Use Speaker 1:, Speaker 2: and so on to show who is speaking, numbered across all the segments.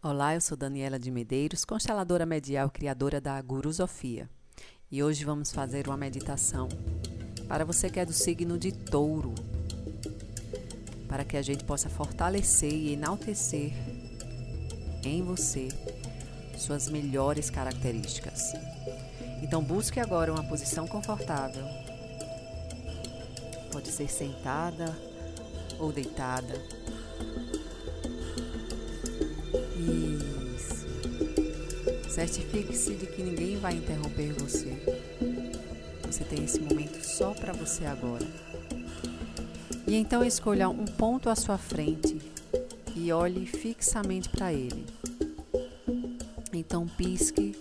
Speaker 1: Olá, eu sou Daniela de Medeiros, consteladora medial criadora da Gurusofia. E hoje vamos fazer uma meditação para você que é do signo de Touro, para que a gente possa fortalecer e enaltecer em você suas melhores características. Então busque agora uma posição confortável. Pode ser sentada ou deitada. Isso. Certifique-se de que ninguém vai interromper você. Você tem esse momento só para você agora. E então escolha um ponto à sua frente e olhe fixamente para ele. Então pisque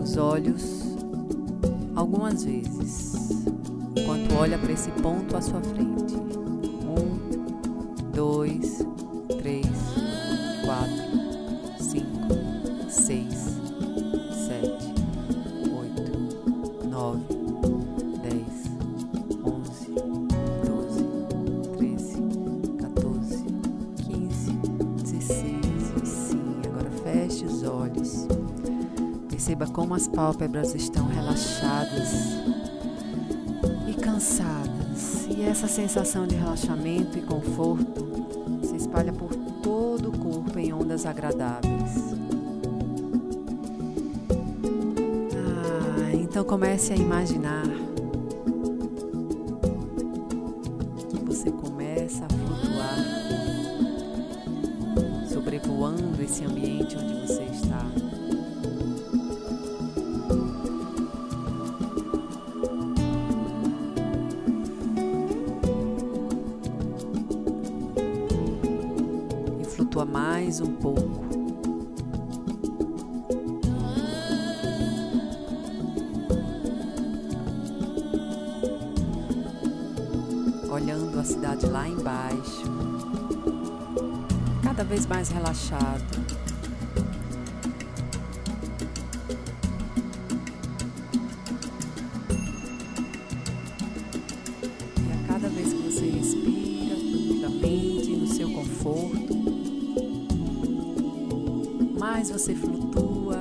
Speaker 1: os olhos algumas vezes enquanto olha para esse ponto à sua frente. Um, dois, três, Perceba como as pálpebras estão relaxadas e cansadas. E essa sensação de relaxamento e conforto se espalha por todo o corpo em ondas agradáveis. Ah, então comece a imaginar que você começa a flutuar, sobrevoando esse ambiente onde você está. Flutua mais um pouco. Olhando a cidade lá embaixo, cada vez mais relaxado. A cada vez que você respira profundamente no seu conforto, você flutua.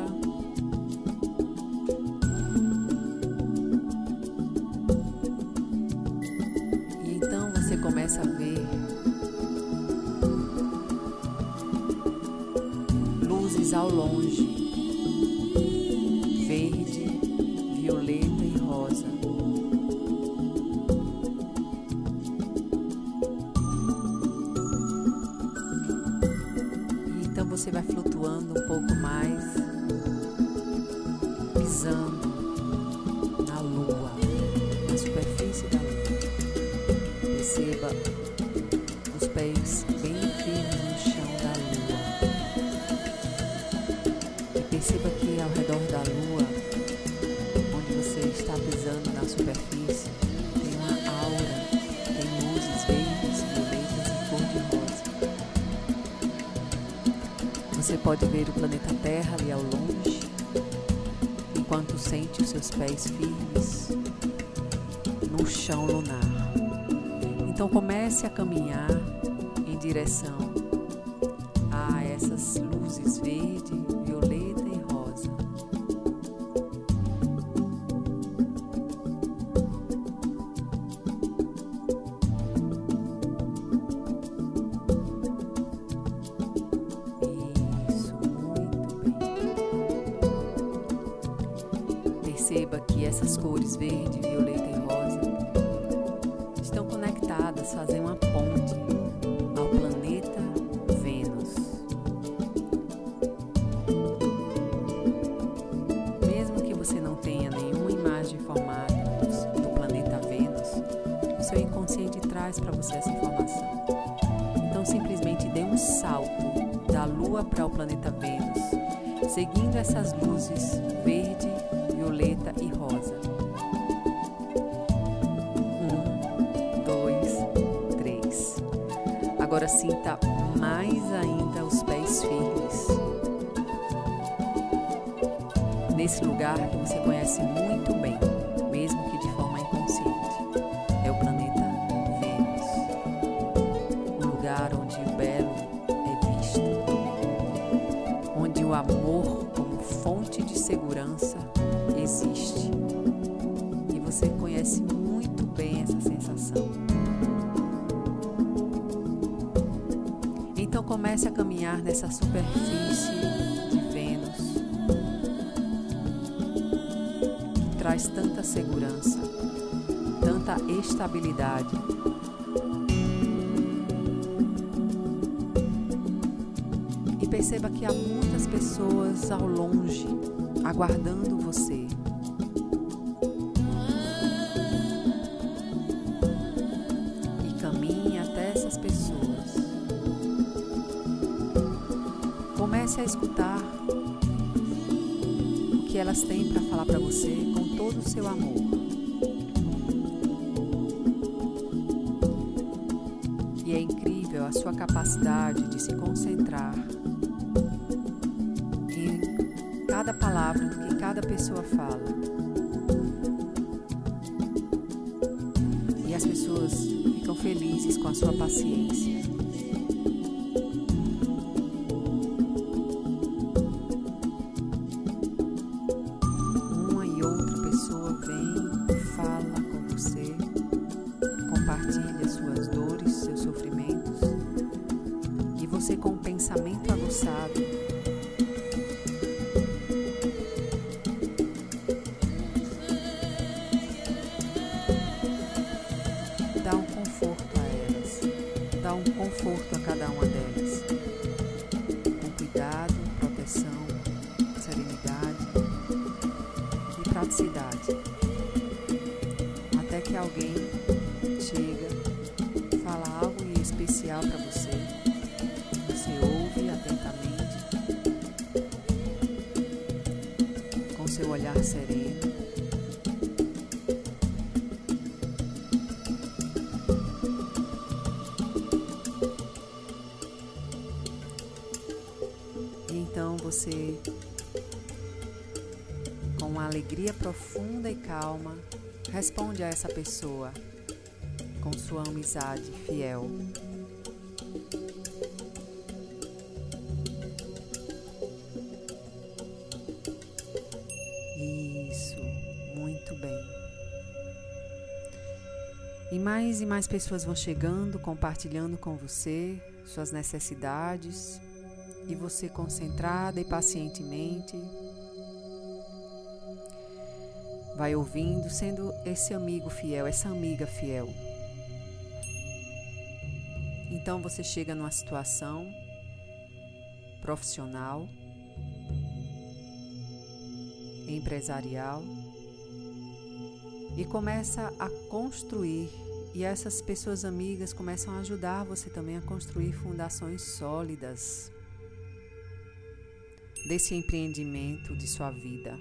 Speaker 1: E então você começa a ver luzes ao longe, Perceba os pés bem firmes no chão da lua. E perceba que ao redor da lua, onde você está pisando na superfície, tem uma aura, tem luzes verdes, violetas e cor-de-rosa. Você pode ver o planeta Terra ali ao longe, enquanto sente os seus pés firmes no chão lunar. Então comece a caminhar em direção a essas luzes verde, seguindo essas luzes verde, violeta e rosa. Um, dois, três. Agora sinta mais ainda os pés firmes. Nesse lugar que você conhece muito bem, amor como fonte de segurança existe. E você conhece muito bem essa sensação. Então comece a caminhar nessa superfície de Vênus traz tanta segurança, tanta estabilidade perceba que há muitas pessoas ao longe aguardando você. E caminhe até essas pessoas. Comece a escutar o que elas têm para falar para você com todo o seu amor. E é incrível a sua capacidade de se concentrar cada palavra do que cada pessoa fala. E as pessoas ficam felizes com a sua paciência. Conforto a cada uma delas, com cuidado, proteção, serenidade e praticidade, até que alguém chega, fala algo especial para você, você ouve atentamente, com uma alegria profunda e calma, responde a essa pessoa com sua amizade fiel. Isso, muito bem. E mais e mais pessoas vão chegando, compartilhando com você suas necessidades, e você concentrada e pacientemente vai ouvindo, sendo esse amigo fiel, essa amiga fiel. Então você chega numa situação profissional, empresarial e começa a construir e essas pessoas amigas começam a ajudar você também a construir fundações sólidas desse empreendimento de sua vida.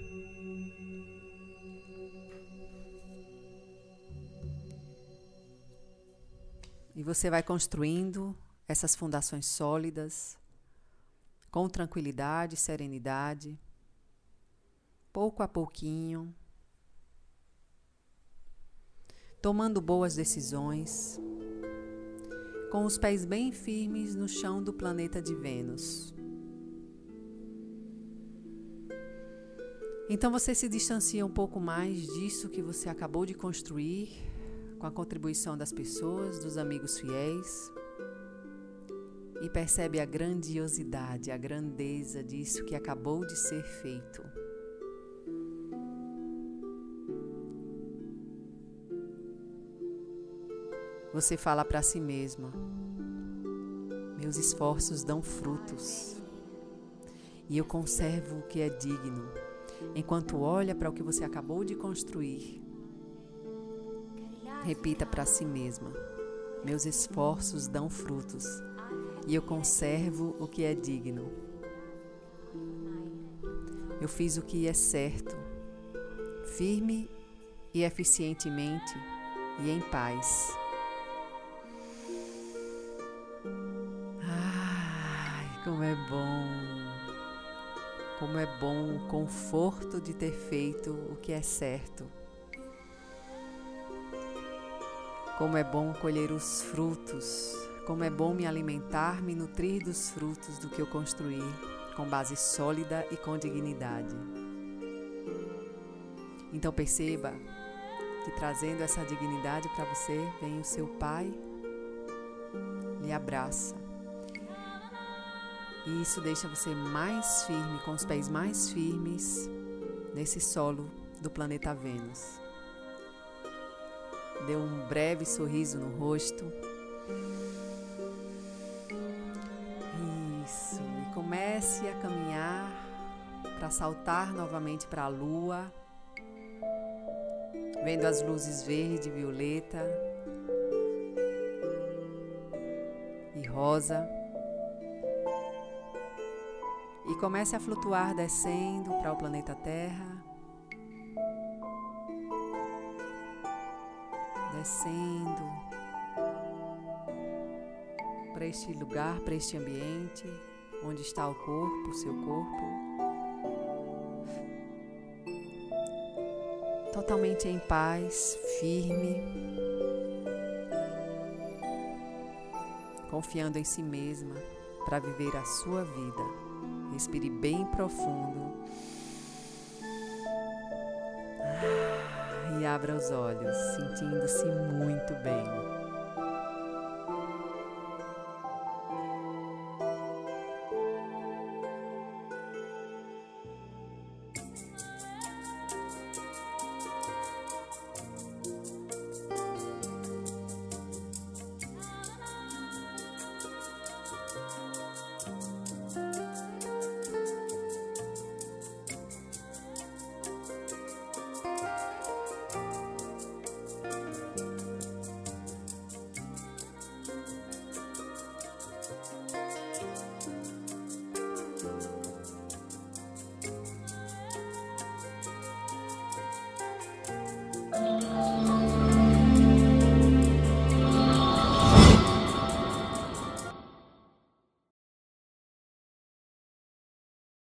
Speaker 1: E você vai construindo essas fundações sólidas, com tranquilidade, serenidade, pouco a pouquinho, tomando boas decisões, com os pés bem firmes no chão do planeta de Vênus. Então você se distancia um pouco mais disso que você acabou de construir, com a contribuição das pessoas, dos amigos fiéis, e percebe a grandiosidade, a grandeza disso que acabou de ser feito. Você fala para si mesma: Meus esforços dão frutos, e eu conservo o que é digno enquanto olha para o que você acabou de construir. Repita para si mesma: Meus esforços dão frutos e eu conservo o que é digno. Eu fiz o que é certo, firme e eficientemente e em paz. Ai, como é bom! Como é bom o conforto de ter feito o que é certo. Como é bom colher os frutos. Como é bom me alimentar, me nutrir dos frutos do que eu construí com base sólida e com dignidade. Então perceba que trazendo essa dignidade para você, vem o seu pai, lhe abraça. E isso deixa você mais firme, com os pés mais firmes nesse solo do planeta Vênus. Dê um breve sorriso no rosto. Isso. E comece a caminhar para saltar novamente para a lua vendo as luzes verde, violeta e rosa. Comece a flutuar descendo para o planeta Terra. Descendo para este lugar, para este ambiente onde está o corpo, o seu corpo. totalmente em paz, firme, confiando em si mesma para viver a sua vida. Respire bem profundo. Ah, e abra os olhos, sentindo-se muito bem.